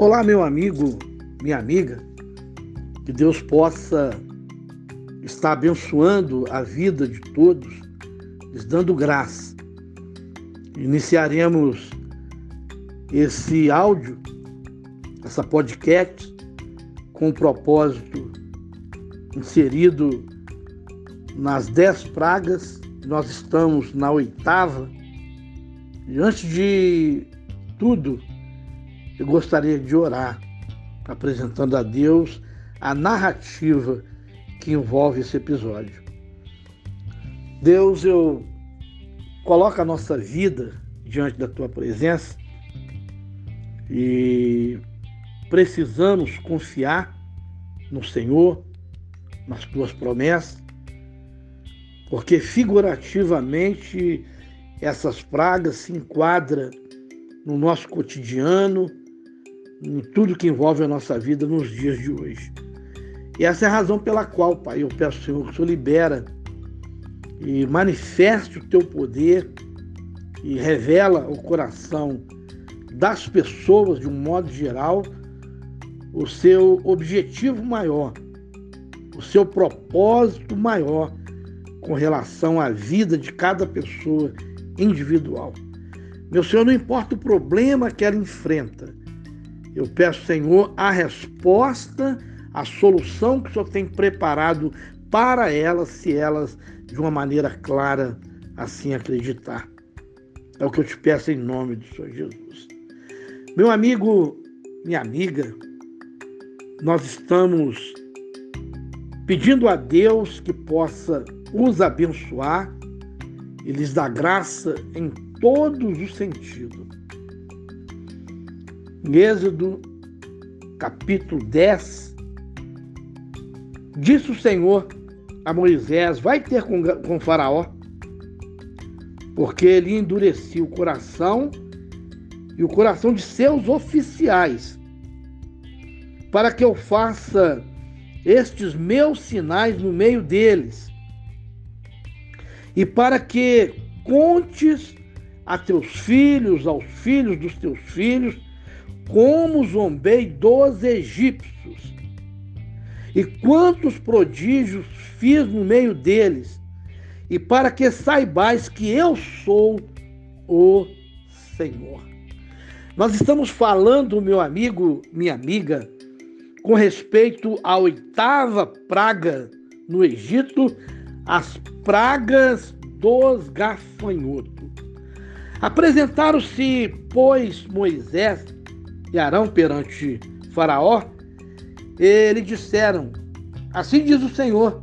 Olá, meu amigo, minha amiga, que Deus possa estar abençoando a vida de todos, lhes dando graça. Iniciaremos esse áudio, essa podcast, com o propósito inserido nas dez pragas, nós estamos na oitava, e antes de tudo, eu gostaria de orar, apresentando a Deus a narrativa que envolve esse episódio. Deus, eu coloco a nossa vida diante da tua presença e precisamos confiar no Senhor, nas tuas promessas, porque figurativamente essas pragas se enquadram no nosso cotidiano, em tudo que envolve a nossa vida nos dias de hoje. E essa é a razão pela qual, Pai, eu peço, Senhor, que o Senhor libera e manifeste o teu poder e revela o coração das pessoas, de um modo geral, o seu objetivo maior, o seu propósito maior com relação à vida de cada pessoa individual. Meu Senhor, não importa o problema que ela enfrenta, eu peço, Senhor, a resposta, a solução que o Senhor tem preparado para elas, se elas, de uma maneira clara, assim acreditar. É o que eu te peço em nome do Senhor Jesus. Meu amigo, minha amiga, nós estamos pedindo a Deus que possa os abençoar e lhes dar graça em todos os sentidos. Êxodo, capítulo 10, disse o Senhor a Moisés: Vai ter com, com Faraó, porque ele endureceu o coração e o coração de seus oficiais, para que eu faça estes meus sinais no meio deles, e para que contes a teus filhos, aos filhos dos teus filhos, como zombei dos egípcios, e quantos prodígios fiz no meio deles, e para que saibais que eu sou o Senhor. Nós estamos falando, meu amigo, minha amiga, com respeito à oitava praga no Egito, as pragas dos gafanhotos. Apresentaram-se, pois, Moisés e Arão perante Faraó, eles disseram: Assim diz o Senhor,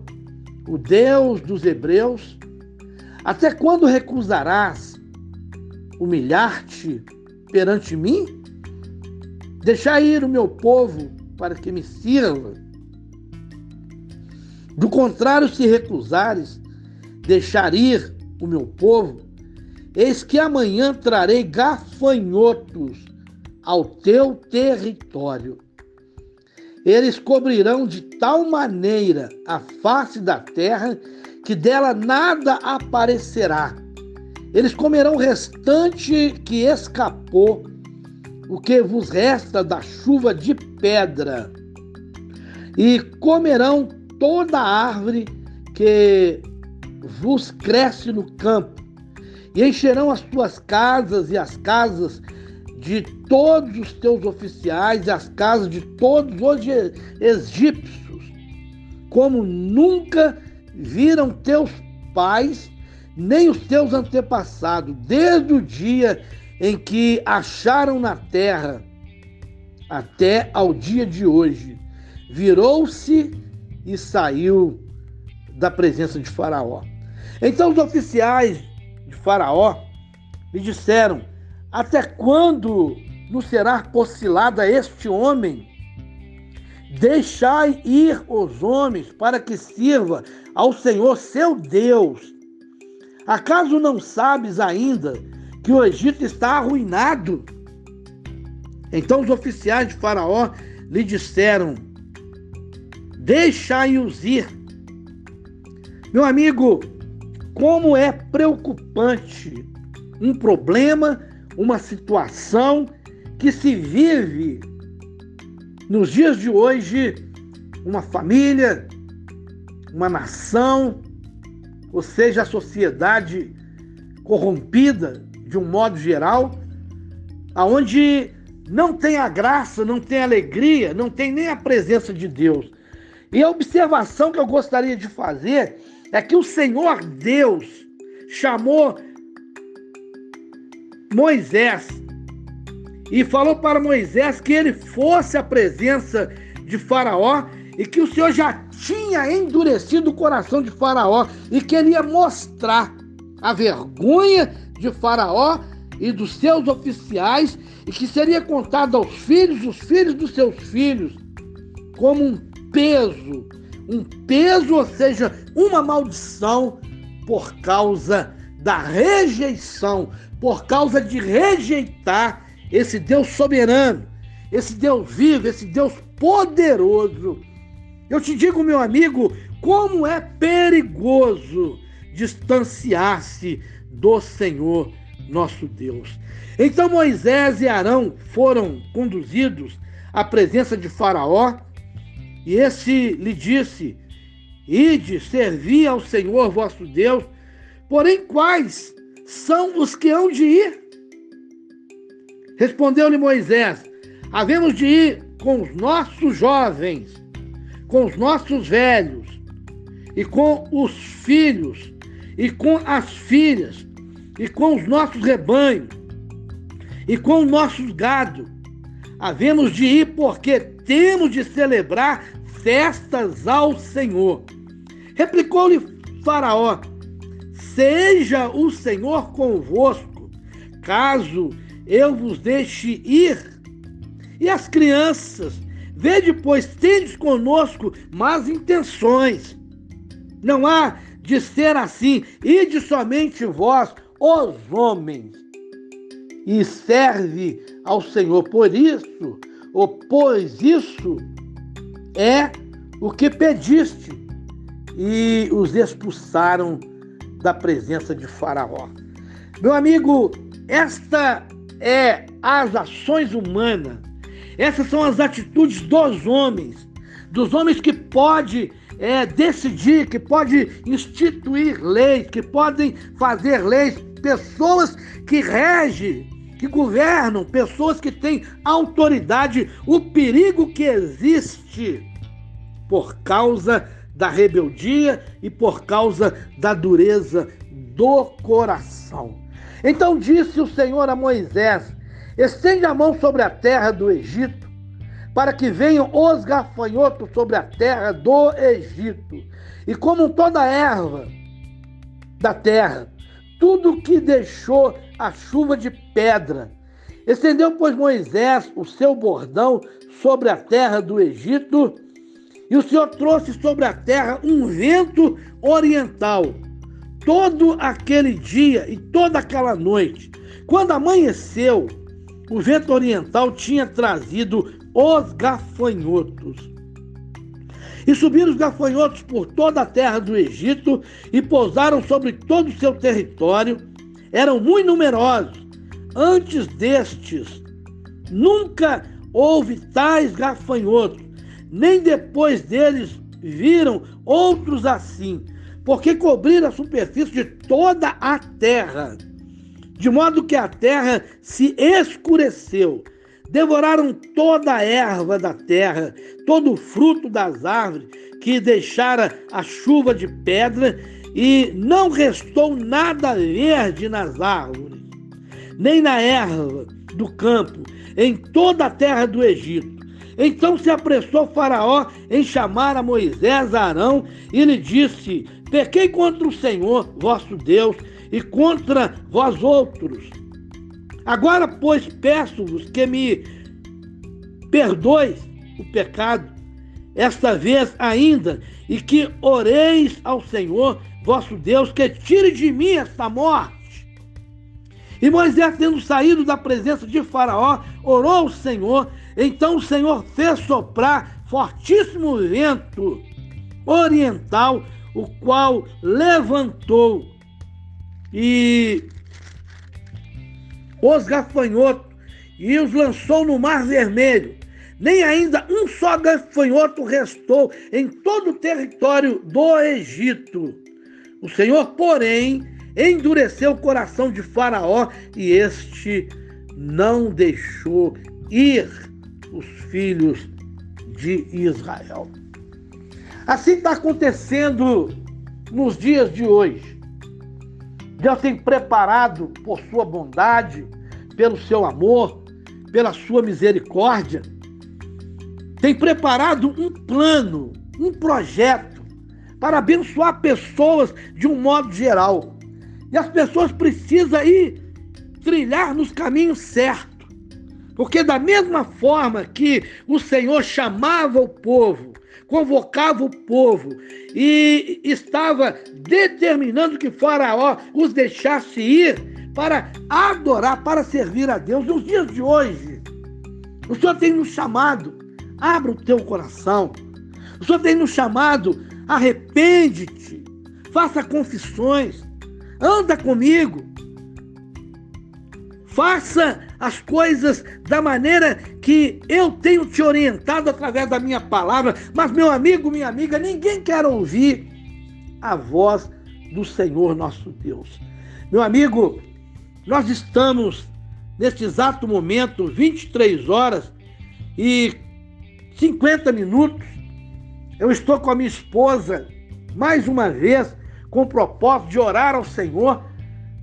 o Deus dos Hebreus, até quando recusarás humilhar-te perante mim? Deixar ir o meu povo para que me sirva. Do contrário, se recusares deixar ir o meu povo, eis que amanhã trarei gafanhotos ao teu território. Eles cobrirão de tal maneira a face da terra que dela nada aparecerá. Eles comerão o restante que escapou, o que vos resta da chuva de pedra, e comerão toda a árvore que vos cresce no campo, e encherão as tuas casas e as casas de todos os teus oficiais e as casas de todos os egípcios, como nunca viram teus pais, nem os teus antepassados, desde o dia em que acharam na terra até ao dia de hoje. Virou-se e saiu da presença de Faraó. Então os oficiais de Faraó lhe disseram: até quando nos será possilada este homem? Deixai ir os homens para que sirva ao Senhor seu Deus. Acaso não sabes ainda que o Egito está arruinado? Então os oficiais de Faraó lhe disseram: Deixai-os ir. Meu amigo, como é preocupante um problema uma situação que se vive nos dias de hoje, uma família, uma nação, ou seja, a sociedade corrompida de um modo geral, aonde não tem a graça, não tem alegria, não tem nem a presença de Deus. E a observação que eu gostaria de fazer é que o Senhor Deus chamou Moisés. E falou para Moisés que ele fosse à presença de Faraó e que o Senhor já tinha endurecido o coração de Faraó e queria mostrar a vergonha de Faraó e dos seus oficiais e que seria contado aos filhos, os filhos dos seus filhos, como um peso, um peso, ou seja, uma maldição por causa da rejeição, por causa de rejeitar esse Deus soberano, esse Deus vivo, esse Deus poderoso. Eu te digo, meu amigo, como é perigoso distanciar-se do Senhor nosso Deus. Então Moisés e Arão foram conduzidos à presença de Faraó, e esse lhe disse: Ide, servi ao Senhor vosso Deus, porém quais são os que hão de ir? Respondeu-lhe Moisés: Havemos de ir com os nossos jovens, com os nossos velhos, e com os filhos, e com as filhas, e com os nossos rebanhos, e com os nossos gado. Havemos de ir porque temos de celebrar festas ao Senhor. Replicou-lhe Faraó: Seja o Senhor convosco, caso eu vos deixe ir. E as crianças, vede, pois, tendes conosco más intenções. Não há de ser assim, ide somente vós, os homens, e serve ao Senhor. Por isso, ou pois isso é o que pediste. E os expulsaram da presença de Faraó. Meu amigo, esta é as ações humanas. Essas são as atitudes dos homens, dos homens que pode é, decidir, que pode instituir leis, que podem fazer leis, pessoas que regem, que governam, pessoas que têm autoridade, o perigo que existe por causa da rebeldia e por causa da dureza do coração. Então disse o Senhor a Moisés: Estende a mão sobre a terra do Egito para que venham os gafanhotos sobre a terra do Egito, e comam toda a erva da terra, tudo que deixou a chuva de pedra. Estendeu, pois, Moisés o seu bordão sobre a terra do Egito, e o Senhor trouxe sobre a terra um vento oriental, todo aquele dia e toda aquela noite. Quando amanheceu, o vento oriental tinha trazido os gafanhotos. E subiram os gafanhotos por toda a terra do Egito e pousaram sobre todo o seu território. Eram muito numerosos. Antes destes, nunca houve tais gafanhotos, nem depois deles viram outros assim, porque cobriram a superfície de toda a terra, de modo que a terra se escureceu Devoraram toda a erva da terra, todo o fruto das árvores que deixara a chuva de pedra, e não restou nada verde nas árvores, nem na erva do campo, em toda a terra do Egito. Então se apressou Faraó em chamar a Moisés a Arão e lhe disse: Pequei contra o Senhor, vosso Deus, e contra vós outros Agora, pois, peço-vos que me perdoes o pecado, esta vez ainda, e que oreis ao Senhor vosso Deus, que tire de mim esta morte. E Moisés, tendo saído da presença de Faraó, orou ao Senhor. Então o Senhor fez soprar fortíssimo vento oriental, o qual levantou e os gafanhotos e os lançou no mar vermelho, nem ainda um só gafanhoto restou em todo o território do Egito. O Senhor, porém, endureceu o coração de Faraó e este não deixou ir os filhos de Israel. Assim está acontecendo nos dias de hoje. Deus tem preparado por sua bondade, pelo seu amor, pela sua misericórdia, tem preparado um plano, um projeto para abençoar pessoas de um modo geral. E as pessoas precisam ir trilhar nos caminhos certos. Porque da mesma forma que o Senhor chamava o povo, convocava o povo e estava determinando que Faraó os deixasse ir para adorar, para servir a Deus. Nos dias de hoje, o Senhor tem nos chamado, abra o teu coração. O Senhor tem nos chamado, arrepende-te, faça confissões, anda comigo, Faça as coisas da maneira que eu tenho te orientado através da minha palavra. Mas, meu amigo, minha amiga, ninguém quer ouvir a voz do Senhor nosso Deus. Meu amigo, nós estamos neste exato momento, 23 horas e 50 minutos. Eu estou com a minha esposa mais uma vez com o propósito de orar ao Senhor,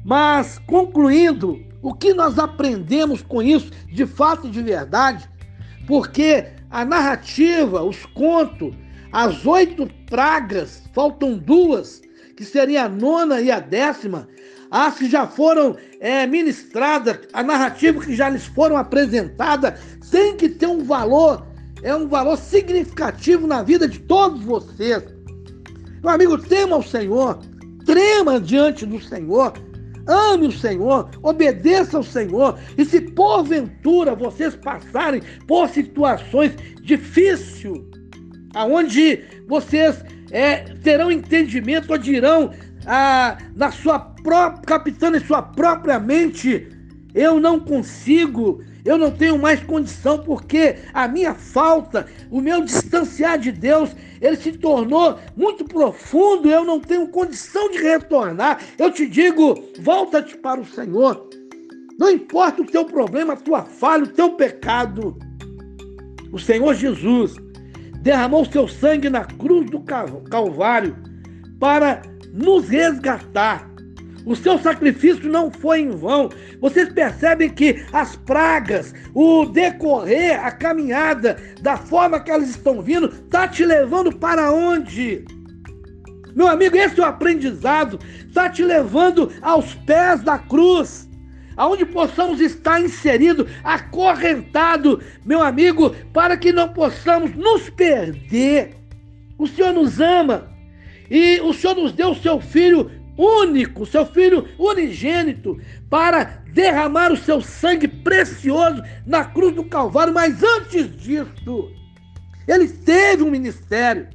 mas concluindo o que nós aprendemos com isso, de fato e de verdade? Porque a narrativa, os contos, as oito pragas, faltam duas, que seria a nona e a décima, as que já foram é, ministradas, a narrativa que já lhes foram apresentadas, tem que ter um valor, é um valor significativo na vida de todos vocês. Meu amigo, tema o Senhor, trema diante do Senhor, Ame o Senhor, obedeça ao Senhor. E se porventura vocês passarem por situações difíceis, aonde vocês é, terão entendimento ou dirão ah, na sua própria, capitã em sua própria mente, eu não consigo, eu não tenho mais condição porque a minha falta, o meu distanciar de Deus, ele se tornou muito profundo, eu não tenho condição de retornar. Eu te digo, volta-te para o Senhor. Não importa o teu problema, a tua falha, o teu pecado. O Senhor Jesus derramou seu sangue na cruz do Calvário para nos resgatar o seu sacrifício não foi em vão. Vocês percebem que as pragas, o decorrer, a caminhada, da forma que elas estão vindo, está te levando para onde? Meu amigo, esse é o aprendizado. Está te levando aos pés da cruz. Aonde possamos estar inseridos, acorrentado, meu amigo, para que não possamos nos perder. O Senhor nos ama e o Senhor nos deu o seu Filho único, seu filho unigênito, para derramar o seu sangue precioso na cruz do Calvário. Mas antes disso, ele teve um ministério,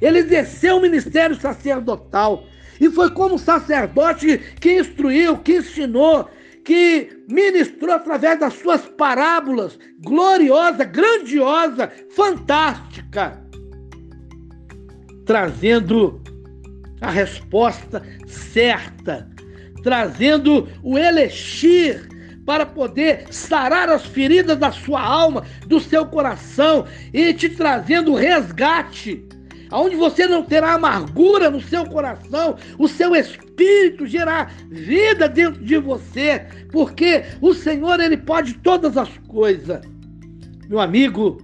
ele exerceu um ministério sacerdotal. E foi como sacerdote que instruiu, que ensinou, que ministrou através das suas parábolas, gloriosa, grandiosa, fantástica, trazendo a resposta certa, trazendo o elixir para poder sarar as feridas da sua alma, do seu coração e te trazendo resgate. Aonde você não terá amargura no seu coração, o seu espírito gerará vida dentro de você, porque o Senhor ele pode todas as coisas. Meu amigo,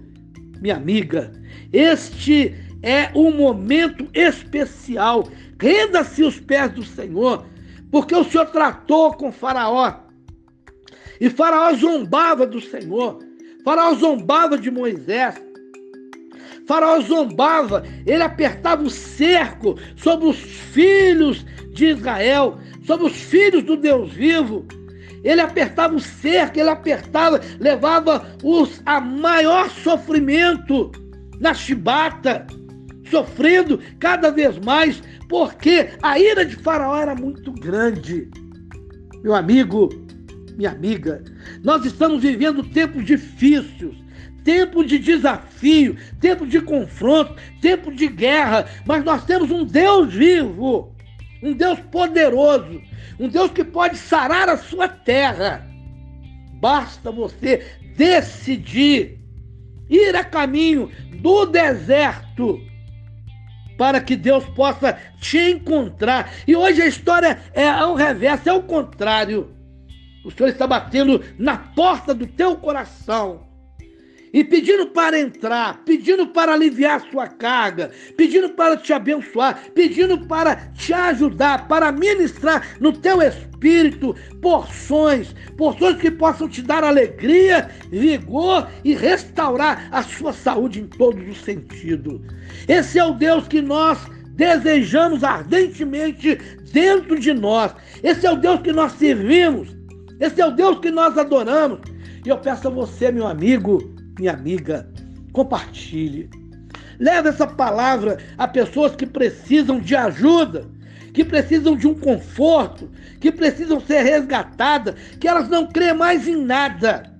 minha amiga, este é um momento especial Renda-se os pés do Senhor, porque o Senhor tratou com Faraó. E Faraó zombava do Senhor. Faraó zombava de Moisés. Faraó zombava, ele apertava o cerco sobre os filhos de Israel, sobre os filhos do Deus vivo. Ele apertava o cerco, ele apertava, levava os a maior sofrimento na chibata, sofrendo cada vez mais porque a ira de Faraó era muito grande. Meu amigo, minha amiga, nós estamos vivendo tempos difíceis, tempo de desafio, tempo de confronto, tempo de guerra, mas nós temos um Deus vivo, um Deus poderoso, um Deus que pode sarar a sua terra. Basta você decidir ir a caminho do deserto para que Deus possa te encontrar. E hoje a história é ao reverso, é o contrário. O Senhor está batendo na porta do teu coração e pedindo para entrar, pedindo para aliviar sua carga, pedindo para te abençoar, pedindo para te ajudar, para ministrar no teu espírito porções, porções que possam te dar alegria, vigor e restaurar a sua saúde em todos os sentidos. Esse é o Deus que nós desejamos ardentemente dentro de nós. Esse é o Deus que nós servimos. Esse é o Deus que nós adoramos. E eu peço a você, meu amigo, minha amiga, compartilhe. Leve essa palavra a pessoas que precisam de ajuda, que precisam de um conforto, que precisam ser resgatadas, que elas não creem mais em nada.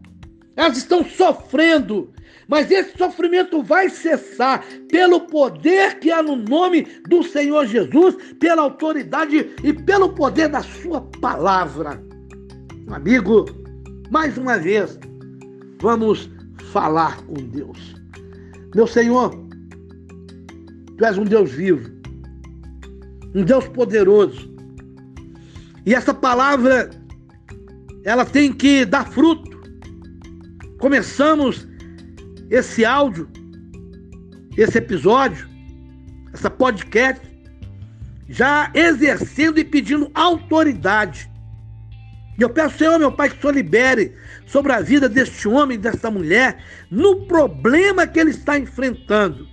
Elas estão sofrendo, mas esse sofrimento vai cessar pelo poder que há no nome do Senhor Jesus, pela autoridade e pelo poder da Sua palavra. Amigo, mais uma vez, vamos falar com Deus. Meu Senhor, Tu és um Deus vivo, um Deus poderoso. E essa palavra, ela tem que dar fruto. Começamos esse áudio, esse episódio, essa podcast, já exercendo e pedindo autoridade e eu peço, Senhor, meu Pai, que o Senhor libere sobre a vida deste homem, desta mulher, no problema que ele está enfrentando.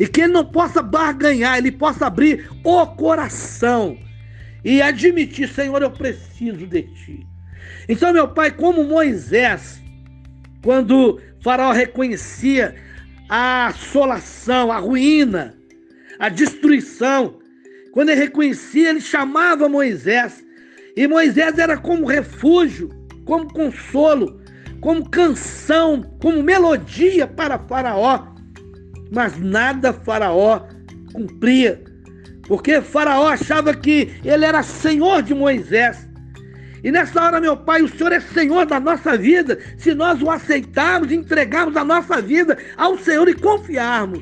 E que ele não possa barganhar, ele possa abrir o coração e admitir, Senhor, eu preciso de Ti. Então, meu Pai, como Moisés, quando Faraó reconhecia a assolação, a ruína, a destruição, quando ele reconhecia, ele chamava Moisés e Moisés era como refúgio, como consolo, como canção, como melodia para Faraó. Mas nada Faraó cumpria, porque Faraó achava que ele era senhor de Moisés. E nessa hora, meu Pai, o Senhor é Senhor da nossa vida, se nós o aceitarmos, entregarmos a nossa vida ao Senhor e confiarmos.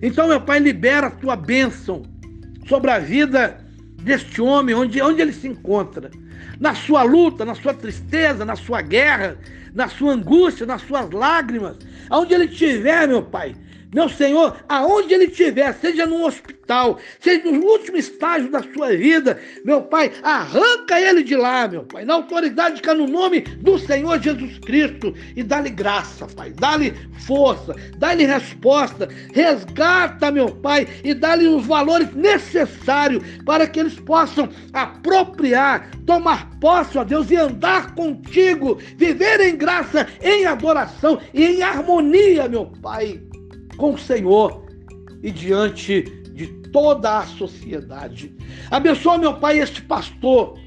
Então, meu Pai, libera a tua bênção sobre a vida deste homem, onde, onde ele se encontra. Na sua luta, na sua tristeza, na sua guerra, na sua angústia, nas suas lágrimas, aonde ele estiver, meu Pai. Meu Senhor, aonde ele estiver, seja no hospital, seja no último estágio da sua vida, meu Pai, arranca ele de lá, meu Pai, na autoridade que é no nome do Senhor Jesus Cristo e dá-lhe graça, Pai, dá-lhe força, dá-lhe resposta, resgata, meu Pai, e dá-lhe os valores necessários para que eles possam apropriar, tomar posse, ó Deus, e andar contigo, viver em graça, em adoração e em harmonia, meu Pai com o Senhor e diante de toda a sociedade. Abençoa, meu Pai, este pastor,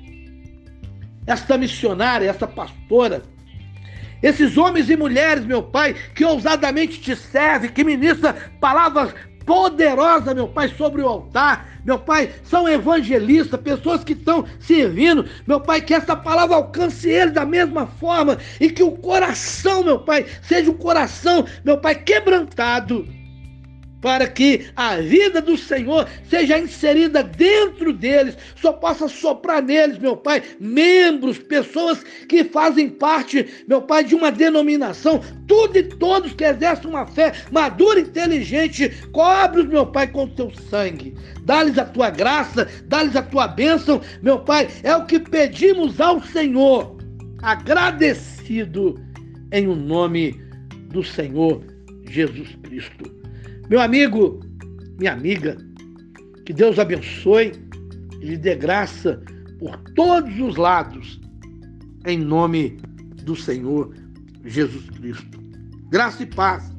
esta missionária, esta pastora, esses homens e mulheres, meu Pai, que ousadamente te servem, que ministram palavras poderosas, meu Pai, sobre o altar. Meu Pai, são evangelistas, pessoas que estão servindo. Meu Pai, que essa palavra alcance eles da mesma forma e que o coração, meu Pai, seja um coração, meu Pai, quebrantado para que a vida do Senhor seja inserida dentro deles, só possa soprar neles, meu Pai, membros, pessoas que fazem parte, meu Pai, de uma denominação, tudo e todos que exercem uma fé madura e inteligente, cobre-os, meu Pai, com o teu sangue. Dá-lhes a tua graça, dá-lhes a tua bênção, meu Pai, é o que pedimos ao Senhor, agradecido em o nome do Senhor Jesus Cristo. Meu amigo, minha amiga, que Deus abençoe e lhe dê graça por todos os lados, em nome do Senhor Jesus Cristo. Graça e paz